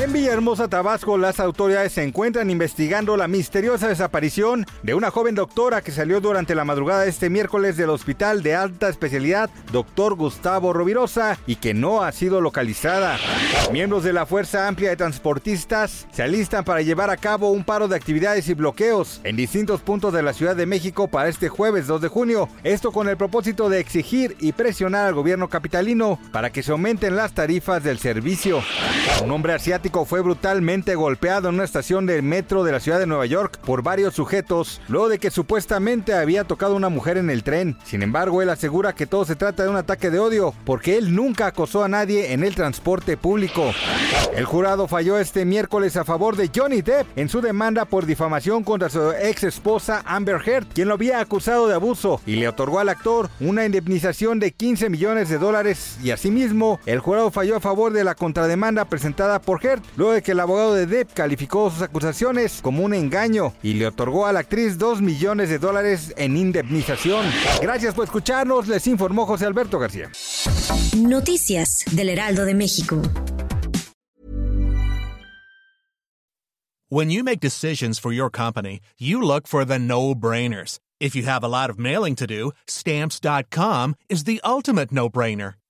En Villahermosa, Tabasco, las autoridades se encuentran investigando la misteriosa desaparición de una joven doctora que salió durante la madrugada de este miércoles del Hospital de Alta Especialidad Dr. Gustavo Rovirosa y que no ha sido localizada. Miembros de la Fuerza Amplia de Transportistas se alistan para llevar a cabo un paro de actividades y bloqueos en distintos puntos de la Ciudad de México para este jueves 2 de junio. Esto con el propósito de exigir y presionar al gobierno capitalino para que se aumenten las tarifas del servicio. Un hombre asiático fue brutalmente golpeado en una estación del metro de la ciudad de Nueva York por varios sujetos, luego de que supuestamente había tocado a una mujer en el tren. Sin embargo, él asegura que todo se trata de un ataque de odio, porque él nunca acosó a nadie en el transporte público. El jurado falló este miércoles a favor de Johnny Depp en su demanda por difamación contra su ex esposa Amber Heard, quien lo había acusado de abuso, y le otorgó al actor una indemnización de 15 millones de dólares. Y asimismo, el jurado falló a favor de la contrademanda presentada por Heard luego de que el abogado de Depp calificó sus acusaciones como un engaño y le otorgó a la actriz 2 millones de dólares en indemnización. Gracias por escucharnos, les informó José Alberto García. Noticias del Heraldo de México. When you make decisions for your company, you look for the no-brainers. If you have a lot of mailing to do, stamps.com is the ultimate no-brainer.